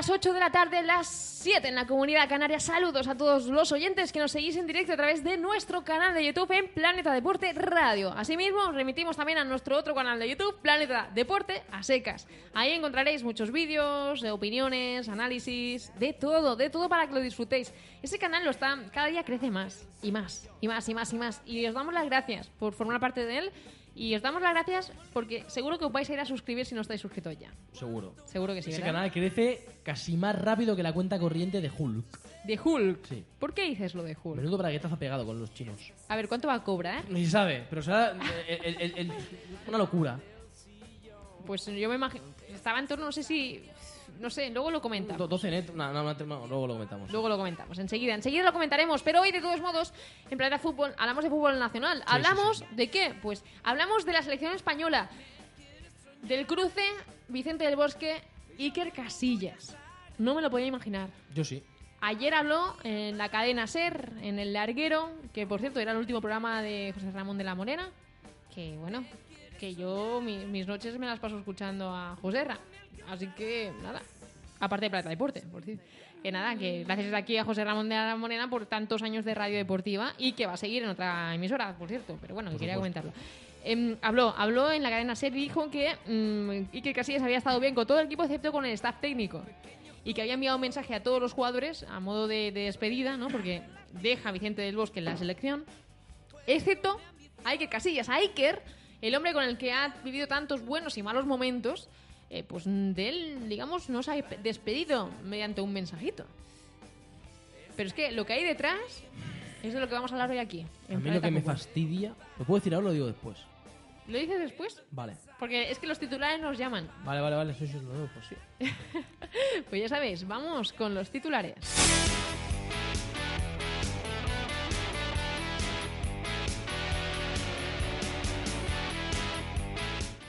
las 8 de la tarde, las 7 en la comunidad canaria. Saludos a todos los oyentes que nos seguís en directo a través de nuestro canal de YouTube en Planeta Deporte Radio. Asimismo, os remitimos también a nuestro otro canal de YouTube, Planeta Deporte a secas. Ahí encontraréis muchos vídeos, de opiniones, análisis, de todo, de todo para que lo disfrutéis. Ese canal lo está, cada día crece más y más y más y más y más. Y os damos las gracias por formar parte de él. Y os damos las gracias porque seguro que os vais a ir a suscribir si no estáis suscritos ya. Seguro. Seguro que sí, Ese ¿verdad? canal crece casi más rápido que la cuenta corriente de Hulk. De Hulk. Sí. ¿Por qué dices lo de Hulk? Menudo braguetazo pegado con los chinos. A ver, ¿cuánto va a cobrar? Ni se sabe, pero será el- el- el- el- una locura. Pues yo me imagino. Estaba en torno, no sé si. No sé, luego lo comentamos. 12 net, no, no, no, luego lo comentamos. Luego lo comentamos, enseguida. Enseguida lo comentaremos. Pero hoy, de todos modos, en Planeta Fútbol, hablamos de fútbol nacional. ¿Hablamos de qué? Pues hablamos de la selección española. Del cruce Vicente del Bosque, Iker Casillas. No me lo podía imaginar. Yo sí. Ayer habló en la cadena SER, en El Larguero, que por cierto era el último programa de José Ramón de la Morena, que bueno, que yo mi- mis noches me las paso escuchando a José Ra. Así que nada, aparte de Plata Deporte, por decir. Que nada, que gracias aquí a José Ramón de la Morena por tantos años de radio deportiva y que va a seguir en otra emisora, por cierto, pero bueno, que quería comentarlo. Em, habló, habló en la cadena SER y dijo que mm, Iker Casillas había estado bien con todo el equipo excepto con el staff técnico y que había enviado un mensaje a todos los jugadores a modo de, de despedida, ¿no? Porque deja a Vicente del Bosque en la selección, excepto a Iker Casillas, a Iker, el hombre con el que ha vivido tantos buenos y malos momentos, eh, pues de él, digamos, no se ha despedido mediante un mensajito. Pero es que lo que hay detrás es de lo que vamos a hablar hoy aquí. en A mí lo que me fastidia. ¿Lo puedo decir ahora o lo digo después? ¿Lo dices después? Vale. Porque es que los titulares nos llaman. Vale, vale, vale. Eso sí, lo nuevo, pues sí. Pues ya sabéis, vamos con los titulares.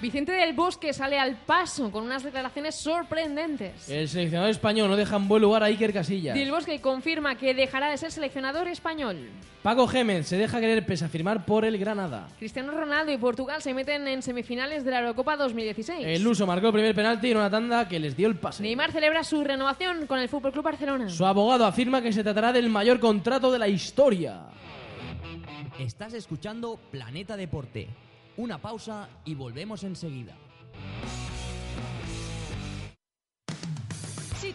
Vicente del Bosque sale al paso con unas declaraciones sorprendentes. El seleccionador español no deja en buen lugar a Iker Casillas. Del Bosque confirma que dejará de ser seleccionador español. Paco Gémez se deja querer pese a firmar por el Granada. Cristiano Ronaldo y Portugal se meten en semifinales de la Eurocopa 2016. El Luso marcó el primer penalti en una tanda que les dio el pase. Neymar celebra su renovación con el FC Barcelona. Su abogado afirma que se tratará del mayor contrato de la historia. Estás escuchando Planeta Deporte. Una pausa y volvemos enseguida.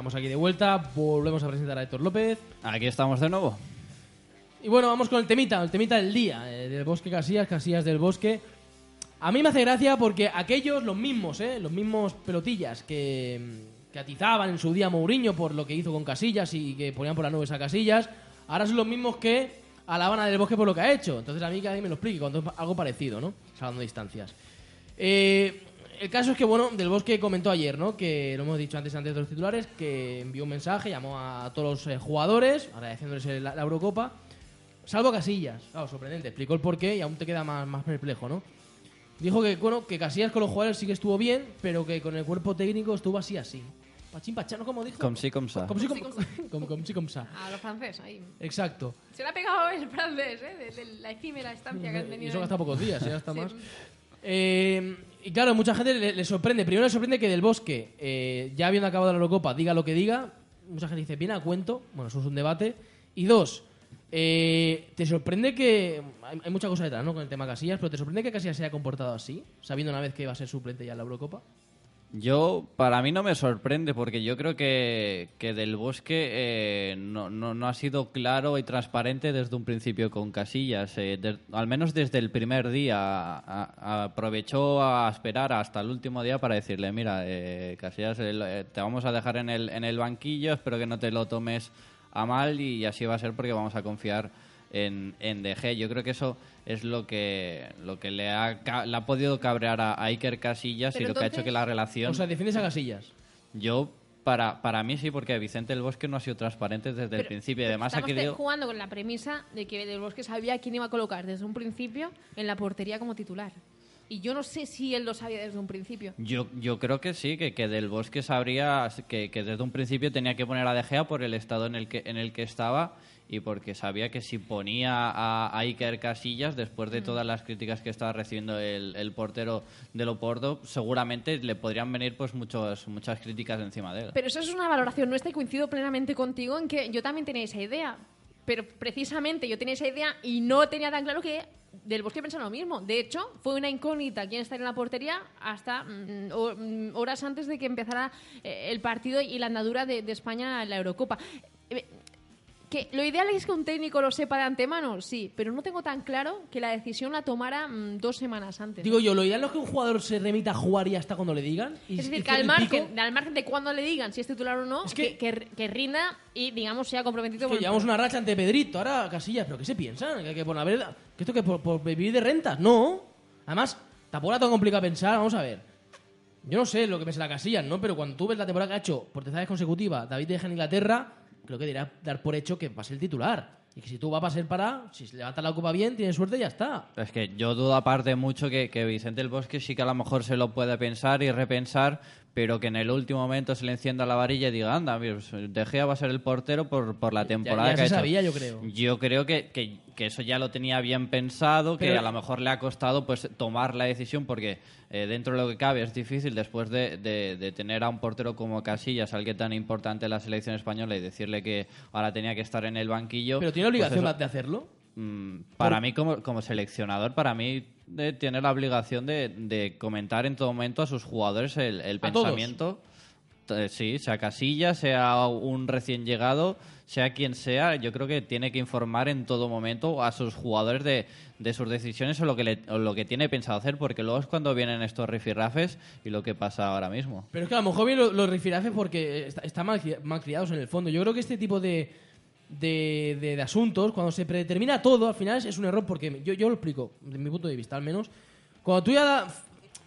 Estamos aquí de vuelta, volvemos a presentar a Héctor López. Aquí estamos de nuevo. Y bueno, vamos con el temita, el temita del día, eh, del Bosque Casillas, Casillas del Bosque. A mí me hace gracia porque aquellos, los mismos, ¿eh? los mismos pelotillas que, que atizaban en su día a Mourinho por lo que hizo con Casillas y que ponían por las nubes a Casillas, ahora son los mismos que alaban a Del Bosque por lo que ha hecho. Entonces a mí que alguien me lo explique cuando es algo parecido, ¿no? Salvando distancias. Eh, el caso es que, bueno, Del Bosque comentó ayer, ¿no? Que lo hemos dicho antes, antes de los titulares, que envió un mensaje, llamó a todos los eh, jugadores, agradeciéndoles la, la Eurocopa, salvo Casillas. Claro, sorprendente. Explicó el porqué y aún te queda más, más perplejo, ¿no? Dijo que, bueno, que Casillas con los jugadores sí que estuvo bien, pero que con el cuerpo técnico estuvo así, así. Pachín pachano, como dijo. Com sí, com ça. Com sí, com, Com com, com sí, com sa. A los franceses, ahí. Exacto. Se le ha pegado el francés, ¿eh? De, de la efímera estancia que han Y tenido. eso ahí. gasta pocos días, ya está Sí. más. Eh, y claro, mucha gente le, sorprende. Primero le sorprende que Del Bosque, eh, ya habiendo acabado la Eurocopa, diga lo que diga. Mucha gente dice, viene a cuento. Bueno, eso es un debate. Y dos, eh, ¿te sorprende que... Hay, hay mucha cosa detrás, ¿no? Con el tema Casillas, pero ¿te sorprende que Casillas se haya comportado así? Sabiendo una vez que va a ser suplente ya en la Eurocopa. Yo, para mí no me sorprende, porque yo creo que, que Del Bosque eh, no, no, no ha sido claro y transparente desde un principio con Casillas. eh, al menos desde el primer día. a- aprovechó a esperar hasta el último día para decirle, mira, eh, Casillas, el- eh, te vamos a dejar en el, en el banquillo, espero que no te lo tomes a mal y así va a ser porque vamos a confiar en, en. Yo creo que eso es lo que lo que le ha, ca- le ha podido cabrear a, a Iker Casillas Pero y lo que ha hecho que la relación... O sea, defiendes a Casillas. Yo, para, para mí sí, porque Vicente del Bosque no ha sido transparente desde el principio. Y además ha estamos te- querido... jugando con la premisa de que Del Bosque sabía quién iba a colocar desde un principio en la portería como titular. Y yo no sé si él lo sabía desde un principio. Yo, yo creo que sí, que, que Del Bosque sabría que, que desde un principio tenía que poner a De Gea por el estado en el que, en el que estaba y porque sabía que si ponía a, Iker Casillas, después Mm. de todas las críticas que estaba recibiendo el, el portero del Oporto, seguramente le podrían venir pues muchos, muchas críticas encima de él. Pero eso es una valoración nuestra y coincido plenamente contigo en que yo también tenía esa idea. Pero precisamente yo tenía esa idea y no tenía tan claro que Del Bosque pensaba lo mismo. De hecho, fue una incógnita quién estaría en la portería hasta mm, mm, horas antes de que empezara eh, el partido y la andadura de, de España en la Eurocopa. Que lo ideal es que un técnico lo sepa de antemano, sí, pero no tengo tan claro que la decisión la tomara mm, dos semanas antes. Digo yo, lo ideal es que un jugador se remita a jugar y hasta cuando le digan. Y, Es y decir, que cierre al pico. margen, al margen de cuando le digan si es titular o no, Es que, que- que- que rinda y, digamos, sea comprometido Que con el llevamos una racha ante Pedrito, ahora Casillas, pero ¿qué se piensan? Que, que por que esto que por, por vivir de rentas, no. Además, tampoco era tan complicado pensar, vamos a ver. Yo no sé lo que piensa la Casillas, ¿no? Pero cuando tú ves la temporada que ha hecho por tercera vez consecutiva David de Gea en Inglaterra, creo que debería dar por hecho que va a ser el titular. Y que si tú vas a ser para, si se levanta la copa bien, tiene suerte y ya está. Es que yo dudo aparte mucho que, que Vicente el Bosque sí que a lo mejor se lo puede pensar y repensar, pero que en el último momento se le encienda la varilla y diga, anda, pues, De Gea va a ser el portero por, por la temporada ya que ha se hecho. sabía, yo creo. Yo creo que, que- que eso ya lo tenía bien pensado, que a lo mejor le ha costado pues tomar la decisión porque eh, dentro de lo que cabe es difícil después de, de- de tener a un portero como Casillas, alguien tan importante en la selección española y decirle que ahora tenía que estar en el banquillo. Pero tiene pues obligación eso- de hacerlo. Mm, para mí, como, como seleccionador, para mí de, tiene la obligación de, de comentar en todo momento a sus jugadores el, el A todos. pensamiento. Eh, Sí, sea Casilla, sea un recién llegado, sea quien sea, yo creo que tiene que informar en todo momento a sus jugadores de, de sus decisiones o lo, que le- o lo que tiene pensado hacer, porque luego es cuando vienen estos rifirrafes y lo que pasa ahora mismo. Pero es que a lo mejor vienen los, los rifirafes porque está- están mal, cri- mal criados en el fondo. Yo creo que este tipo de, de, de- asuntos, cuando se predetermina todo, al final es, un error porque yo, yo lo explico, desde mi punto de vista al menos. Cuando tú ya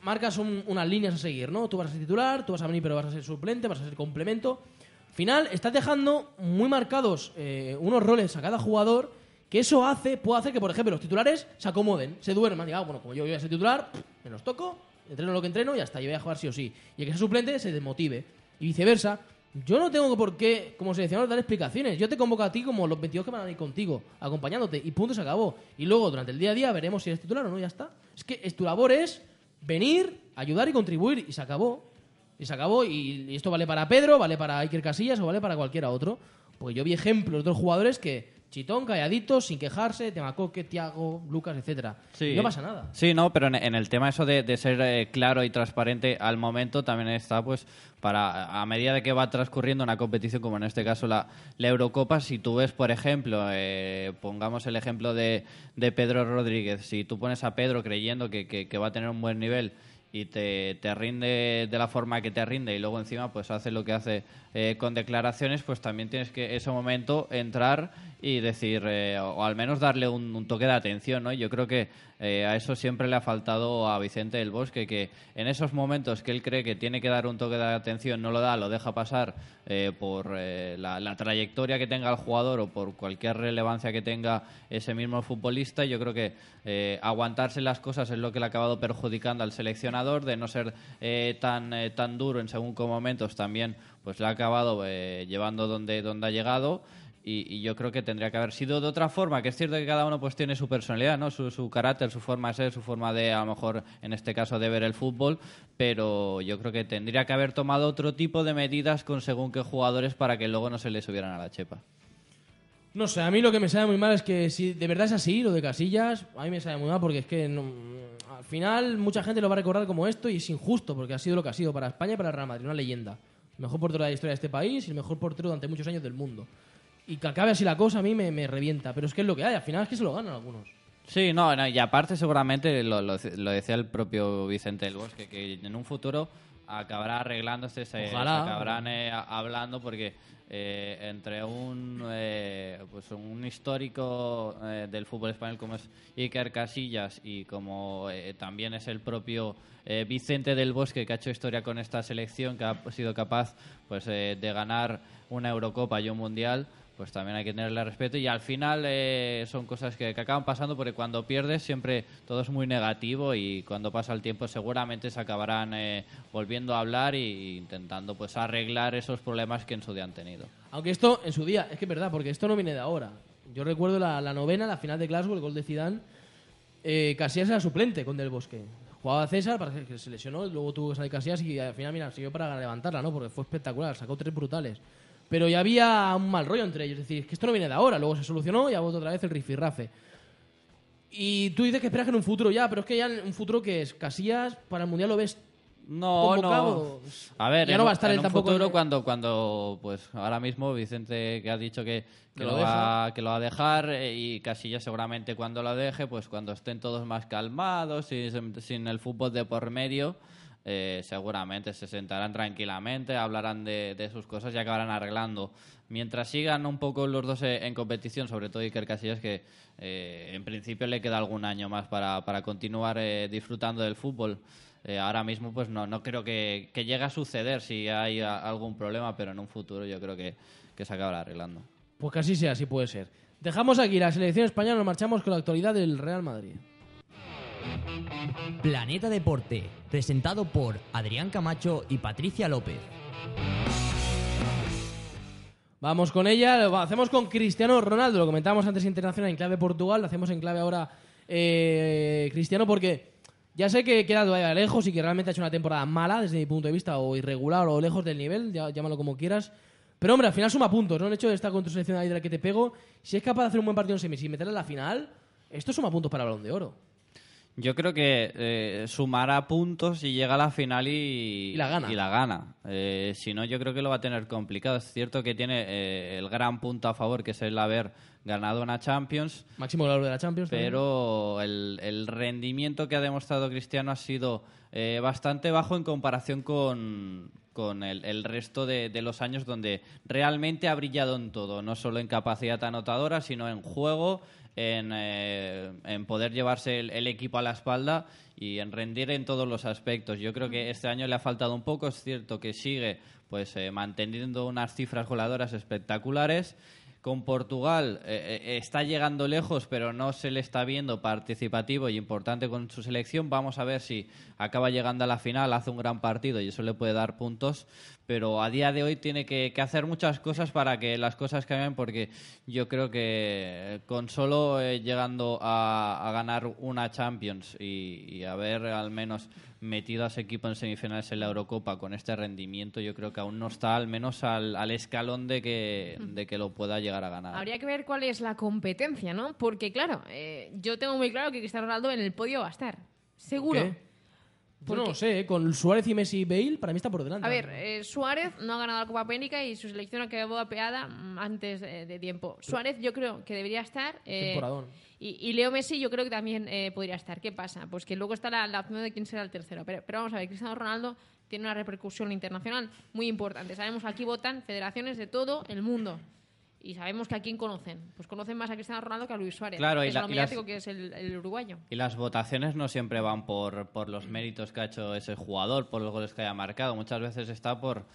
marcas un- unas líneas a seguir, ¿no? Tú vas a ser titular, tú vas a venir pero vas a ser suplente, vas a ser complemento. Al final estás dejando muy marcados eh, unos roles a cada jugador que eso hace, puede hacer que, por ejemplo, los titulares se acomoden, se duerman. Digan, ah, bueno, como yo voy a ser titular, me los toco, entreno lo que entreno y ya está, yo voy a jugar sí o sí. Y el que sea suplente se desmotive. Y viceversa. Yo no tengo por qué, como seleccionador, dar explicaciones. Yo te convoco a ti como los 22 que van a ir contigo, acompañándote, y punto, se acabó. Y luego, durante el día a día, veremos si eres titular o no, ya está. Es que es, tu labor es venir, ayudar y contribuir, y se acabó. Y se acabó, y, y esto vale para Pedro, vale para Iker Casillas o vale para cualquiera otro. Porque yo vi ejemplos de otros jugadores que, chitón, calladito, sin quejarse, Temacoque, Tiago, Lucas, etcétera. Y no pasa nada. Sí, no, pero en, en el tema eso de, de ser eh, claro y transparente al momento también está, pues, para a medida de que va transcurriendo una competición, como en este caso la, la Eurocopa, si tú ves, por ejemplo, eh, pongamos el ejemplo de, de Pedro Rodríguez, si tú pones a Pedro creyendo que, que- que va a tener un buen nivel y te, te rinde de la forma que te rinde y luego encima pues hace lo que hace eh, con declaraciones, pues también tienes que ese momento entrar y decir, eh, o, al menos darle un, un toque de atención, ¿no? Yo creo que eh, a eso siempre le ha faltado a Vicente del Bosque, que en esos momentos que él cree que tiene que dar un toque de atención, no lo da, lo deja pasar eh, por eh, la, trayectoria que tenga el jugador o por cualquier relevancia que tenga ese mismo futbolista. Yo creo que eh, aguantarse las cosas es lo que le ha acabado perjudicando al seleccionador, de no ser eh, tan, eh, tan duro en según qué momentos también pues le ha acabado llevando donde, donde ha llegado. Y, y yo creo que tendría que haber sido de otra forma, que es cierto que cada uno pues tiene su personalidad, ¿no? Su, su carácter, su forma de ser, su forma de, a lo mejor, en este caso, de ver el fútbol, pero yo creo que tendría que haber tomado otro tipo de medidas con según qué jugadores para que luego no se le subieran a la chepa. No sé, a mí lo que me sabe muy mal es que si de verdad es así, lo de Casillas, a mí me sabe muy mal porque es que al final mucha gente lo va a recordar como esto y es injusto porque ha sido lo que ha sido para España y para Real Madrid, una leyenda. El mejor portero de la historia de este país y el mejor portero durante muchos años del mundo. Y que acabe así la cosa a mí me, me revienta, pero es que es lo que hay, al final es que se lo ganan algunos. Sí, no, no, y aparte seguramente lo, lo- lo decía el propio Vicente del Bosque, que en un futuro acabará arreglándose, se, se Ojalá. acabarán eh, hablando porque eh, entre un eh, pues un histórico eh, del fútbol español como es Iker Casillas y como eh, también es el propio eh, Vicente del Bosque que ha hecho historia con esta selección, que ha sido capaz pues de ganar una Eurocopa y un Mundial, pues también hay que tenerle respeto y al final eh, son cosas que, acaban pasando porque cuando pierdes siempre todo es muy negativo y cuando pasa el tiempo seguramente se acabarán eh, volviendo a hablar e intentando pues arreglar esos problemas que en su día han tenido. Aunque esto en su día, es que es verdad, porque esto no viene de ahora. Yo recuerdo la, la novena, la final de Glasgow, el gol de Zidane, eh, Casillas era suplente con Del Bosque. Jugaba César, parece que se lesionó, luego tuvo que salir Casillas y al final, mira, siguió para levantarla, ¿no? Porque fue espectacular, sacó tres brutales. Pero ya había un mal rollo entre ellos, es decir, es que esto no viene de ahora, luego se solucionó y ha vuelto otra vez el rifirrafe. Y tú dices que esperas que en un futuro ya, pero es que ya en un futuro que es Casillas para el Mundial lo ves No, no. A ver, ya no va a estar en él un tampoco futuro cuando, cuando, pues ahora mismo Vicente que ha dicho que, que lo, lo va, que lo va a dejar eh, y Casillas seguramente cuando lo deje, pues cuando estén todos más calmados y sin, sin el fútbol de por medio, eh, seguramente se sentarán tranquilamente, hablarán de, sus cosas y acabarán arreglando. Mientras sigan un poco los dos eh, en competición, sobre todo Iker Casillas, que eh, en principio le queda algún año más para, para continuar disfrutando del fútbol. Ahora mismo pues no, no creo que, que llegue a suceder si hay algún problema, pero en un futuro yo creo que, que se acabará arreglando. Pues que así sea, así puede ser. Dejamos aquí la selección española, nos marchamos con la actualidad del Real Madrid. Planeta Deporte, presentado por Adrián Camacho y Patricia López. Vamos con ella, lo hacemos con Cristiano Ronaldo, lo comentábamos antes internacional en clave Portugal, lo hacemos en clave ahora eh, Cristiano porque ya sé que queda todavía lejos y que realmente ha hecho una temporada mala desde mi punto de vista, o irregular o lejos del nivel, ya- llámalo como quieras. Pero hombre, al final suma puntos, ¿no? El hecho de estar con tu selección de la que te pego, si es capaz de hacer un buen partido en semis y meterla en la final, esto suma puntos para el balón de oro. Yo creo que eh, sumará puntos y llega a la final y, Y la gana. y la gana. Eh, si no, yo creo que lo va a tener complicado. Es cierto que tiene eh, el gran punto a favor, que es el haber ganado una Champions, Máximo valor de la Champions. pero el, el rendimiento que ha demostrado Cristiano ha sido eh, bastante bajo en comparación con, con el, el resto de, de los años donde realmente ha brillado en todo, no solo en capacidad anotadora, sino en juego, en, eh, en poder llevarse el, el equipo a la espalda y en rendir en todos los aspectos. Yo creo que este año le ha faltado un poco, es cierto que sigue pues eh, manteniendo unas cifras goleadoras espectaculares. Con Portugal eh, eh, está llegando lejos, pero no se le está viendo participativo y importante con su selección. Vamos a ver si acaba llegando a la final, hace un gran partido y eso le puede dar puntos. Pero a día de hoy tiene que, hacer muchas cosas para que las cosas cambien, porque yo creo que con solo eh, llegando a, ganar una Champions y, y haber al menos metido a ese equipo en semifinales en la Eurocopa con este rendimiento, yo creo que aún no está al menos al, al escalón de que, de que lo pueda llegar a ganar. Habría que ver cuál es la competencia, ¿no? Porque, claro, eh, yo tengo muy claro que Cristiano Ronaldo en el podio va a estar. Seguro. ¿Qué? Yo no lo sé, ¿eh? con Suárez y Messi y Bale, para mí está por delante. A ver, eh, Suárez no ha ganado la Copa América y su selección ha quedado apeada antes de, de tiempo. Suárez yo creo que debería estar. eh, Temporadón. y, y Leo Messi yo creo que también eh, podría estar. ¿Qué pasa? Pues que luego está la, la opción de quién será el tercero. Pero, pero vamos a ver, Cristiano Ronaldo tiene una repercusión internacional muy importante. Sabemos que aquí votan federaciones de todo el mundo. Y sabemos que a quién conocen. Pues conocen más a Cristiano Ronaldo que a Luis Suárez. Claro, y es la- lo y las- mediático que es el, el uruguayo. Y las votaciones no siempre van por, por los méritos que ha hecho ese jugador, por los goles que haya marcado. Muchas veces está por,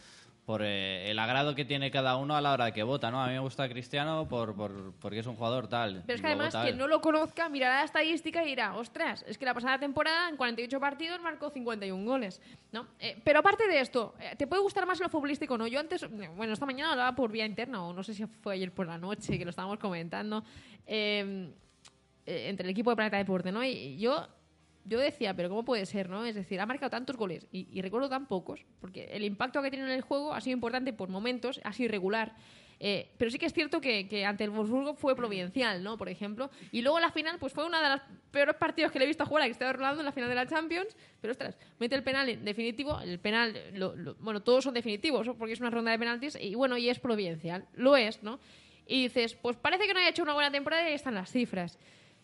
por eh, el agrado que tiene cada uno a la hora de que vota, ¿no? A mí me gusta Cristiano por, por- porque es un jugador tal. Pero es que además, quien no lo conozca mirará la estadística y dirá, ostras, es que la pasada temporada en 48 partidos marcó 51 goles. ¿no? Eh, pero aparte de esto, eh, ¿te puede gustar más lo futbolístico no? Yo antes, bueno, esta mañana hablaba por vía interna, o no sé si fue ayer por la noche que lo estábamos comentando, entre el equipo de Planeta Deporte, ¿no? Y yo, yo decía, pero ¿cómo puede ser, no? Es decir, ha marcado tantos goles y, recuerdo tan pocos, porque el impacto que tiene en el juego ha sido importante por momentos, ha sido irregular. Eh, pero sí que es cierto que, que ante el Wolfsburgo fue providencial, ¿no? Por ejemplo. Y luego la final, pues fue uno de los peores partidos que le he visto jugar a Cristiano Ronaldo en la final de la Champions. Pero ostras, mete el penal en definitivo. El penal, bueno, todos son definitivos, porque es una ronda de penaltis. Y bueno, y es providencial. Lo es, ¿no? Y dices, pues parece que no haya hecho una buena temporada y ahí están las cifras.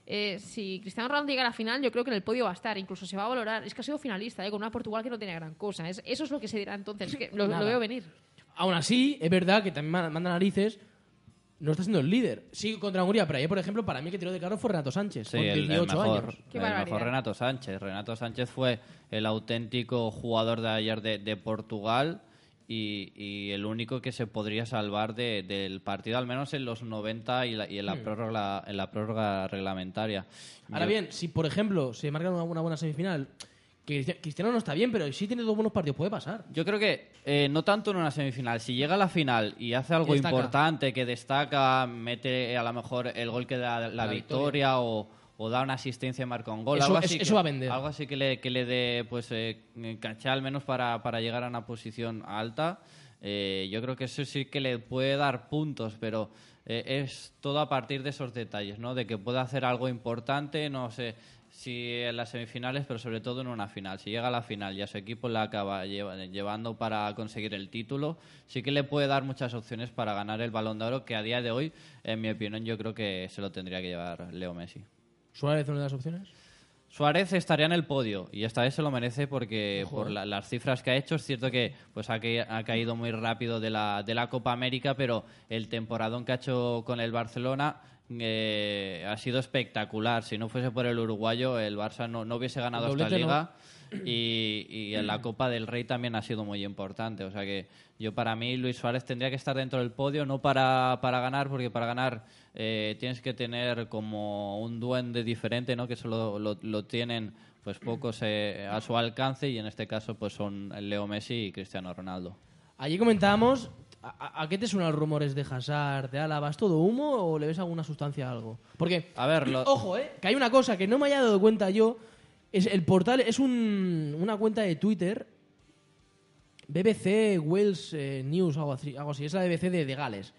Eh, si Cristiano Ronaldo llega a la final, yo creo que en el podio va a estar, incluso se va a valorar. Es que ha sido finalista, ¿eh? con una Portugal que no tiene gran cosa. Es- eso es lo que se dirá entonces. Es que lo, lo veo venir. Aún así, es verdad que también ma- manda narices. No está siendo el líder. Sí, contra Hungría, pero ayer, por ejemplo, para mí el que tiró de carro fue Renato Sánchez, Sí, con el, el 18 mejor, años. Qué el mejor Renato Sánchez. Renato Sánchez fue el auténtico jugador de ayer de, de Portugal y, y el único que se podría salvar de- del partido, al menos en los 90 y, la- y en, la prórroga, en la prórroga reglamentaria. Hmm. Ahora Yo- bien, si por ejemplo se marca una, una buena semifinal, que Cristiano no está bien, pero sí tiene dos buenos partidos, puede pasar. Yo creo que eh, no tanto en una semifinal. Si llega a la final y hace algo Que importante, que destaca, mete a lo mejor el gol que da la, La victoria, o, o da una asistencia y marca un gol. Eso- algo es- así eso que, va a vender. Algo así que le, que le dé pues, eh, caché al menos para, para llegar a una posición alta. Eh, yo creo que eso sí que le puede dar puntos, pero eh, es todo a partir de esos detalles, ¿no? De que pueda hacer algo importante, no sé si en las semifinales, pero sobre todo en una final. Si llega a la final y a su equipo la acaba lleva- llevando para conseguir el título, sí que le puede dar muchas opciones para ganar el Balón de Oro, que a día de hoy, en mi opinión, yo creo que se lo tendría que llevar Leo Messi. Suárez, una de las opciones. Suárez estaría en el podio y esta vez se lo merece porque por eh. la- las cifras que ha hecho es cierto que pues ha, ha caído muy rápido de la, de la Copa América, pero el temporadón que ha hecho con el Barcelona eh, ha sido espectacular. Si no fuese por el uruguayo, el Barça no, no hubiese ganado esta no. liga. Y, y en la Copa del Rey también ha sido muy importante. O sea que yo para mí Luis Suárez tendría que estar dentro del podio, no para, para ganar, porque para ganar eh, tienes que tener como un duende diferente, ¿no? Que solo lo, lo tienen pues pocos eh, a su alcance y en este caso pues son Leo Messi y Cristiano Ronaldo. Allí comentábamos, ¿a, qué te suenan los rumores de Hazard, de Álava? ¿Es todo humo o le ves alguna sustancia a algo? Porque, A ver, lo- ojo, ¿eh? Que hay una cosa que no me haya dado cuenta yo. Es el portal es un- una cuenta de Twitter, BBC Wales eh, News, algo así, algo así. Es la BBC de, de Gales.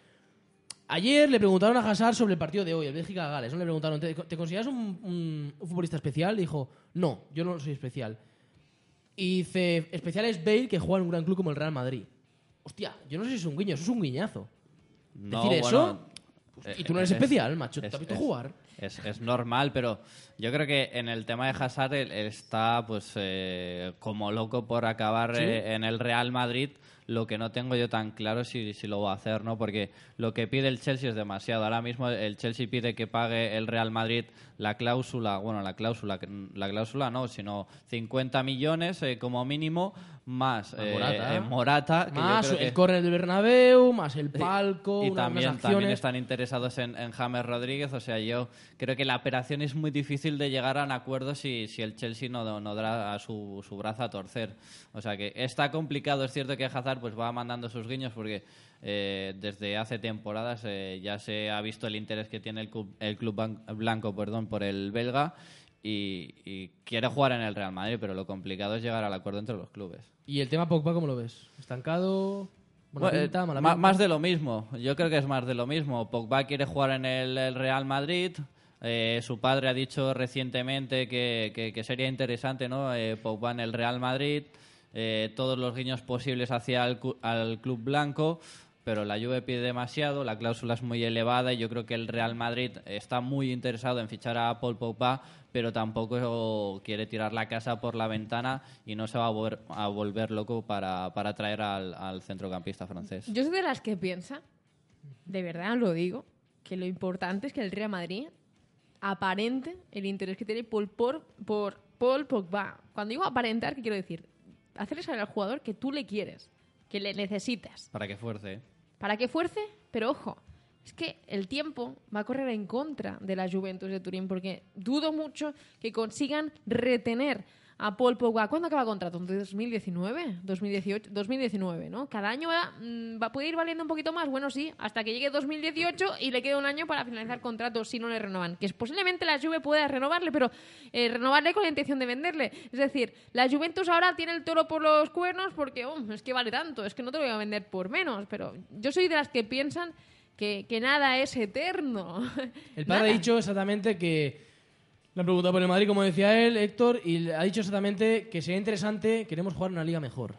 Ayer le preguntaron a Hazard sobre el partido de hoy, el Bélgica-Gales. ¿no? Le preguntaron, ¿te, te consideras un, un- un futbolista especial? dijo, no, yo no soy especial. Y dice, especial es Bale, que juega en un gran club como el Real Madrid. Hostia, yo no sé si es un guiño, eso es un guiñazo. no, Decir bueno, eso, eh, y tú no eres es- especial, macho, ¿te es- has visto es- jugar? Es, es normal, pero yo creo que en el tema de Hazard él está pues eh, como loco por acabar ¿Sí? eh, en el Real Madrid. Lo que no tengo yo tan claro es si, si lo va a hacer, ¿no? Porque lo que pide el Chelsea es demasiado. Ahora mismo el Chelsea pide que pague el Real Madrid la cláusula, bueno, la cláusula, la cláusula no, sino 50 millones eh, como mínimo más eh, Morata. eh, Morata, que yo Más el córner del Bernabéu, más el palco, y también, también están interesados en, en James Rodríguez. O sea, yo creo que la operación es muy difícil de llegar a un acuerdo si, si el Chelsea no, no da a su, su brazo a torcer. O sea que está complicado. Es cierto que Hazard pues va mandando sus guiños porque eh, desde hace temporadas eh, ya se ha visto el interés que tiene el club, el club blanco perdón, por el belga. Y, y quiere jugar en el Real Madrid, pero lo complicado es llegar al acuerdo entre los clubes. ¿Y el tema Pogba cómo lo ves? ¿Estancado? ¿Buena Bueno, pinta, eh, mala ma- pinta? más de lo mismo. Yo creo que es más de lo mismo. Pogba quiere jugar en el, el Real Madrid. Eh, su padre ha dicho recientemente que, sería interesante, ¿no? Eh, en el Real Madrid. Eh, todos los guiños posibles hacia el, al club blanco. Pero la Juve pide demasiado, la cláusula es muy elevada y yo creo que el Real Madrid está muy interesado en fichar a Paul Pogba, pero tampoco quiere tirar la casa por la ventana y no se va a, volver- a volver loco para, para traer al, al centrocampista francés. Yo soy de las que piensa, de verdad lo digo, que lo importante es que el Real Madrid aparente el interés que tiene por, por, por Paul Pogba. Cuando digo aparentar, ¿qué quiero decir? Hacerle saber al jugador que tú le quieres. que le necesitas. Para que fuerce. para que fuerce, pero ojo, es que el tiempo va a correr en contra de la Juventus de Turín porque dudo mucho que consigan retener a Paul Pogba. ¿Cuándo acaba el contrato? ¿En 2019? 2018, 2019, ¿no? Cada año va, mm, va a poder ir valiendo un poquito más. Bueno, sí, hasta que llegue 2018 y le queda un año para finalizar contrato si no le renovan. Que posiblemente la Juve pueda renovarle, pero eh, renovarle con la intención de venderle. Es decir, la Juventus ahora tiene el toro por los cuernos porque oh, es que vale tanto, es que no te lo voy a vender por menos. Pero yo soy de las que piensan que, que nada es eterno. El padre Nada. ha dicho exactamente que. Le han preguntado por el Madrid, como decía él, Héctor, y ha dicho exactamente que sería interesante, queremos jugar una liga mejor.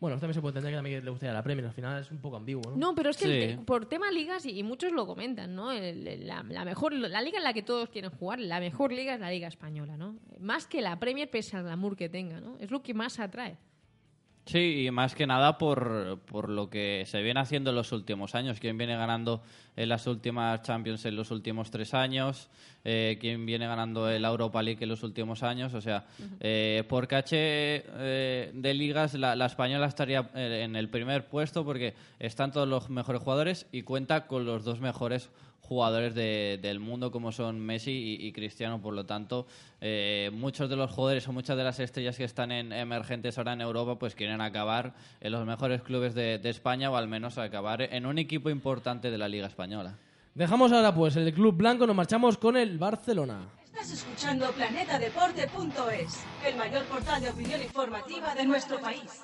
Bueno, también se puede entender que también le gustaría la Premier, al final es un poco ambiguo, ¿no? No, pero es que el Sí. te- por tema ligas, y, y muchos lo comentan, ¿no? El- el- la, la mejor, la liga en la que todos quieren jugar, la mejor liga es la liga española, ¿no? Más que la Premier, pese al glamour que tenga, ¿no? Es lo que más atrae. Sí, y más que nada por, por lo que se viene haciendo en los últimos años. ¿Quién viene ganando en las últimas Champions en los últimos tres años? Eh, ¿Quién viene ganando el Europa League en los últimos años? O sea, eh, por caché eh, de ligas, la, la española estaría eh, en el primer puesto porque están todos los mejores jugadores y cuenta con los dos mejores jugadores de- del mundo como son Messi y, y Cristiano. Por lo tanto, eh, muchos de los jugadores o muchas de las estrellas que están en, emergentes ahora en Europa pues quieren acabar en los mejores clubes de, de España o al menos acabar en un equipo importante de la Liga Española. Dejamos ahora pues el Club Blanco, nos marchamos con el Barcelona. Estás escuchando planetadeporte.es, el mayor portal de opinión informativa de nuestro país.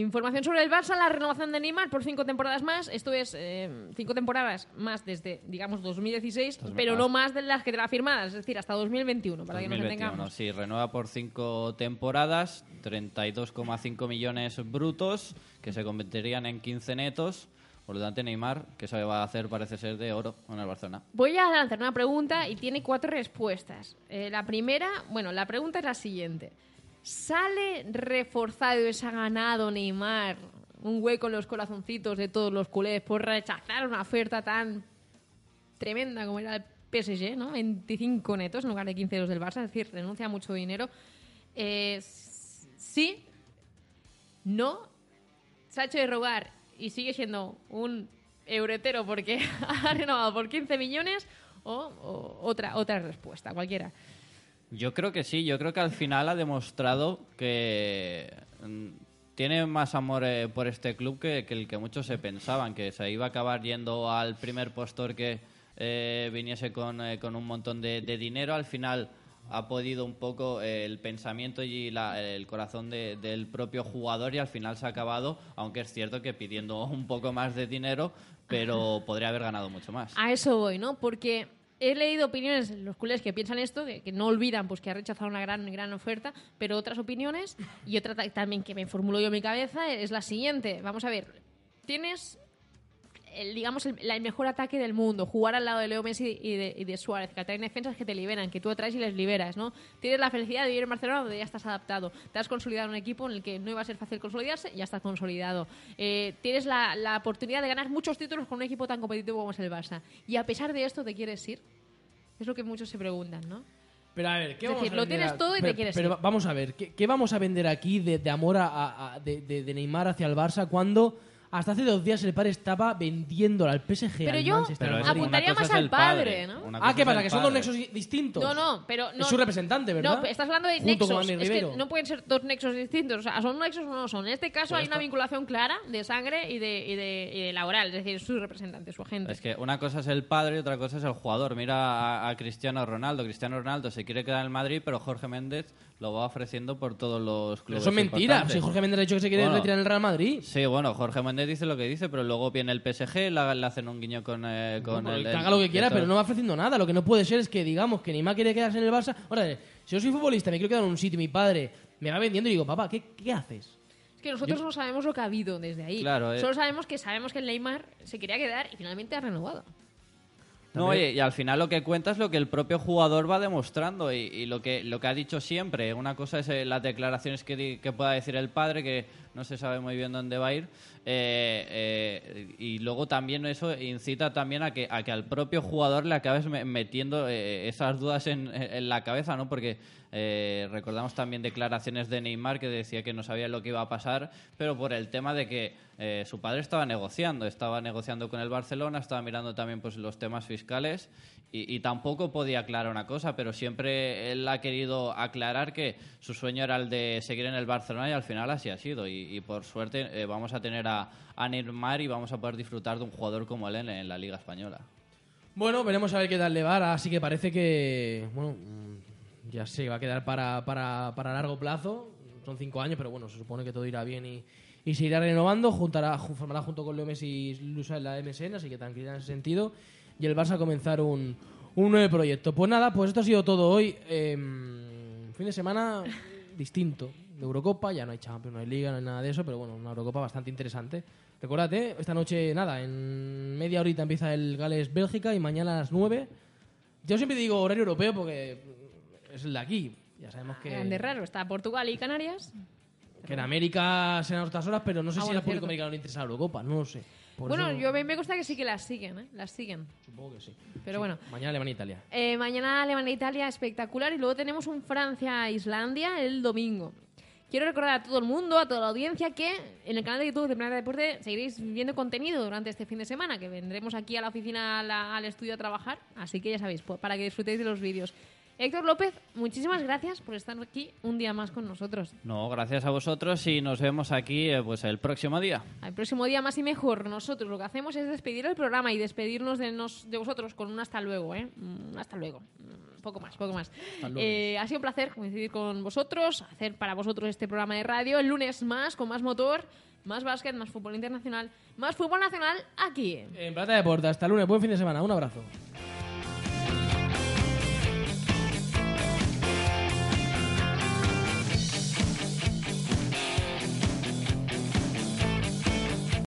Información sobre el Barça, la renovación de Neymar por cinco temporadas más. Esto es eh, cinco temporadas más desde, digamos, 2016, Dos- pero no más de las que quedaban firmadas, es decir, hasta 2021, para que nos 2021, entendamos. sí, renueva por cinco temporadas, 32,5 millones brutos, que se convertirían en 15 netos. Por lo tanto, Neymar, que se va a hacer, parece ser de oro en el Barcelona. Voy a lanzar una pregunta y tiene cuatro respuestas. Eh, la primera, bueno, la pregunta es la siguiente. ¿Sale reforzado y se ha ganado Neymar un hueco en los corazoncitos de todos los culés por rechazar una oferta tan tremenda como era el PSG, ¿no? 25 netos en lugar de 15 euros del Barça, es decir, renuncia a mucho dinero. Eh, sí, no, se ha hecho de rogar y sigue siendo un euretero porque ha renovado por 15 millones o, o otra, otra respuesta, cualquiera. Yo creo que sí, yo creo que al final ha demostrado que mm, tiene más amor eh, por este club que, el que muchos se pensaban, que se iba a acabar yendo al primer postor que eh, viniese con, eh, con un montón de, de dinero. Al final ha podido un poco eh, el pensamiento y la- el corazón de- del propio jugador y al final se ha acabado, aunque es cierto que pidiendo un poco más de dinero, pero podría haber ganado mucho más. A eso voy, ¿no? Porque he leído opiniones los culés que piensan esto, que, no olvidan pues que ha rechazado una gran, gran oferta, pero otras opiniones, y otra ta- también que me formulo yo en mi cabeza, es la siguiente. Vamos a ver, tienes el, digamos, el, el mejor ataque del mundo. Jugar al lado de Leo Messi y de, y de Suárez, que atraen defensas que te liberan, que tú atraes y les liberas, ¿no? Tienes la felicidad de vivir en Barcelona donde ya estás adaptado. Te has consolidado en un equipo en el que no iba a ser fácil consolidarse, ya estás consolidado. Eh, tienes la, la oportunidad de ganar muchos títulos con un equipo tan competitivo como es el Barça. Y a pesar de esto, ¿te quieres ir? Es lo que muchos se preguntan, ¿no? Pero a ver, ¿qué Es vamos decir, a lo vender tienes todo y te pero, quieres pero ir. va- vamos a ver, ¿qué, qué vamos a vender aquí de, de amor a, a- de- de Neymar hacia el Barça cuando hasta hace dos días el padre estaba vendiéndolo al PSG, Pero al yo Manchester Pero apuntaría más al padre, ¿no? Ah, ¿qué pasa? Que son dos nexos di- distintos. No, no, pero no. Es su representante, ¿verdad? No, estás hablando de Junto nexos. con Andy es que Rivero. no pueden ser dos nexos distintos. O sea, son nexos o no son. En este caso Pues hay una vinculación clara de sangre y de, y de, y de laboral. Es decir, su representante, su agente. Es que una cosa es el padre y otra cosa es el jugador. Mira a, a Cristiano Ronaldo. Cristiano Ronaldo se quiere quedar en el Madrid, pero Jorge Méndez lo va ofreciendo por todos los Pero clubes. eso es mentira. Si Jorge Méndez ha dicho que se quiere Bueno. retirar en el Real Madrid. Sí, bueno, Jorge Méndez dice lo que dice, pero luego viene el PSG, le, le hacen un guiño con, eh, con Bueno, el, que el- haga lo que quiera, el- pero no va ofreciendo nada. Lo que no puede ser es que digamos que Neymar quiere quedarse en el Barça. Ahora, si yo soy futbolista, me quiero quedar en un sitio y mi padre me va vendiendo y digo, papá, ¿qué, qué haces? Es que nosotros no sabemos lo que ha habido desde ahí. Claro, eh. Solo sabemos que sabemos que el Neymar se quería quedar y finalmente ha renovado. No, oye, y al final lo que cuenta es lo que el propio jugador va demostrando y, y lo que lo que ha dicho siempre. Una cosa es eh, las declaraciones que, di- que pueda decir el padre, que no se sabe muy bien dónde va a ir. Eh, eh, y luego también eso incita también a que, a que al propio jugador le acabes me- metiendo eh, esas dudas en, en la cabeza, ¿no? Porque eh, recordamos también declaraciones de Neymar que decía que no sabía lo que iba a pasar, pero por el tema de que eh, su padre estaba negociando, estaba negociando con el Barcelona, estaba mirando también pues los temas fiscales y, y tampoco podía aclarar una cosa, pero siempre él ha querido aclarar que su sueño era el de seguir en el Barcelona y al final así ha sido. Y, y por suerte eh, vamos a tener a, a Neymar y vamos a poder disfrutar de un jugador como él en, en la Liga Española. Bueno, veremos a ver qué tal le va. Así que parece que, bueno, mm, ya se va a quedar para, para, para largo plazo. Son cinco años, pero bueno, se supone que todo irá bien y, y se irá renovando. Juntará, ju- formará junto con Leo Messi y Luisa en la MSN, así que tranquilidad en ese sentido. Y el Barça a comenzar un, un nuevo proyecto. Pues nada, pues esto ha sido todo hoy. Em, fin de semana distinto de Eurocopa. Ya no hay Champions, no hay Liga, no hay nada de eso, pero bueno, una Eurocopa bastante interesante. Recordate, esta noche, nada, en media horita empieza el Gales-Bélgica y mañana a las 9. Yo siempre digo horario europeo porque es el de aquí. Ya sabemos que, Grande raro, está Portugal y Canarias. que en América serán otras horas, pero no sé Ah, si bueno, al público cierto. americano le interesa la Eurocopa, no lo sé. Por bueno, eso- yo me, me gusta que sí que las siguen, ¿eh? Las siguen. Supongo que sí. Pero bueno. Mañana Alemania-Italia. Eh, mañana Alemania-Italia espectacular y luego tenemos un Francia-Islandia el domingo. Quiero recordar a todo el mundo, a toda la audiencia, que en el canal de YouTube de Planeta Deporte seguiréis viendo contenido durante este fin de semana, que vendremos aquí a la oficina, al estudio a trabajar, así que ya sabéis, pues, para que disfrutéis de los vídeos. Héctor López, muchísimas gracias por estar aquí un día más con nosotros. No, gracias a vosotros y nos vemos aquí eh, pues el próximo día. Al próximo día más y mejor, nosotros lo que hacemos es despedir el programa y despedirnos de, nos, de vosotros con un hasta luego, ¿eh? Un hasta luego. Mm, Poco más, poco más. Eh, ha sido un placer coincidir con vosotros, hacer para vosotros este programa de radio. El lunes más, con más motor, más básquet, más fútbol internacional, más fútbol nacional aquí. En Plata Deporte, hasta el lunes, buen fin de semana, un abrazo.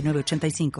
906985.